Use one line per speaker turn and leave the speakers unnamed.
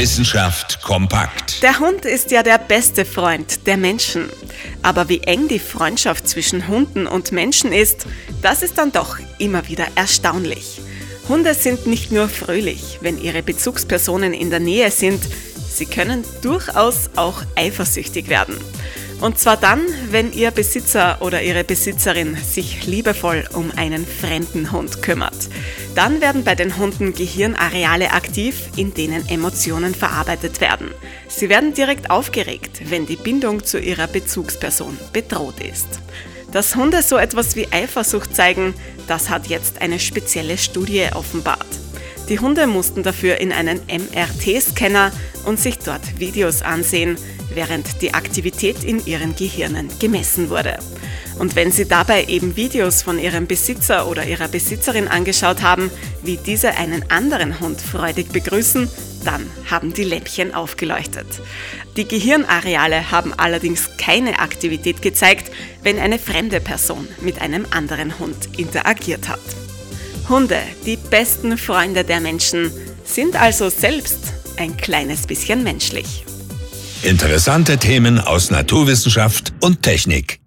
Wissenschaft kompakt.
Der Hund ist ja der beste Freund der Menschen. Aber wie eng die Freundschaft zwischen Hunden und Menschen ist, das ist dann doch immer wieder erstaunlich. Hunde sind nicht nur fröhlich, wenn ihre Bezugspersonen in der Nähe sind, sie können durchaus auch eifersüchtig werden. Und zwar dann, wenn Ihr Besitzer oder Ihre Besitzerin sich liebevoll um einen fremden Hund kümmert. Dann werden bei den Hunden Gehirnareale aktiv, in denen Emotionen verarbeitet werden. Sie werden direkt aufgeregt, wenn die Bindung zu ihrer Bezugsperson bedroht ist. Dass Hunde so etwas wie Eifersucht zeigen, das hat jetzt eine spezielle Studie offenbart. Die Hunde mussten dafür in einen MRT-Scanner und sich dort Videos ansehen, während die Aktivität in ihren Gehirnen gemessen wurde. Und wenn Sie dabei eben Videos von Ihrem Besitzer oder Ihrer Besitzerin angeschaut haben, wie diese einen anderen Hund freudig begrüßen, dann haben die Lämpchen aufgeleuchtet. Die Gehirnareale haben allerdings keine Aktivität gezeigt, wenn eine fremde Person mit einem anderen Hund interagiert hat. Hunde, die besten Freunde der Menschen, sind also selbst ein kleines bisschen menschlich.
Interessante Themen aus Naturwissenschaft und Technik.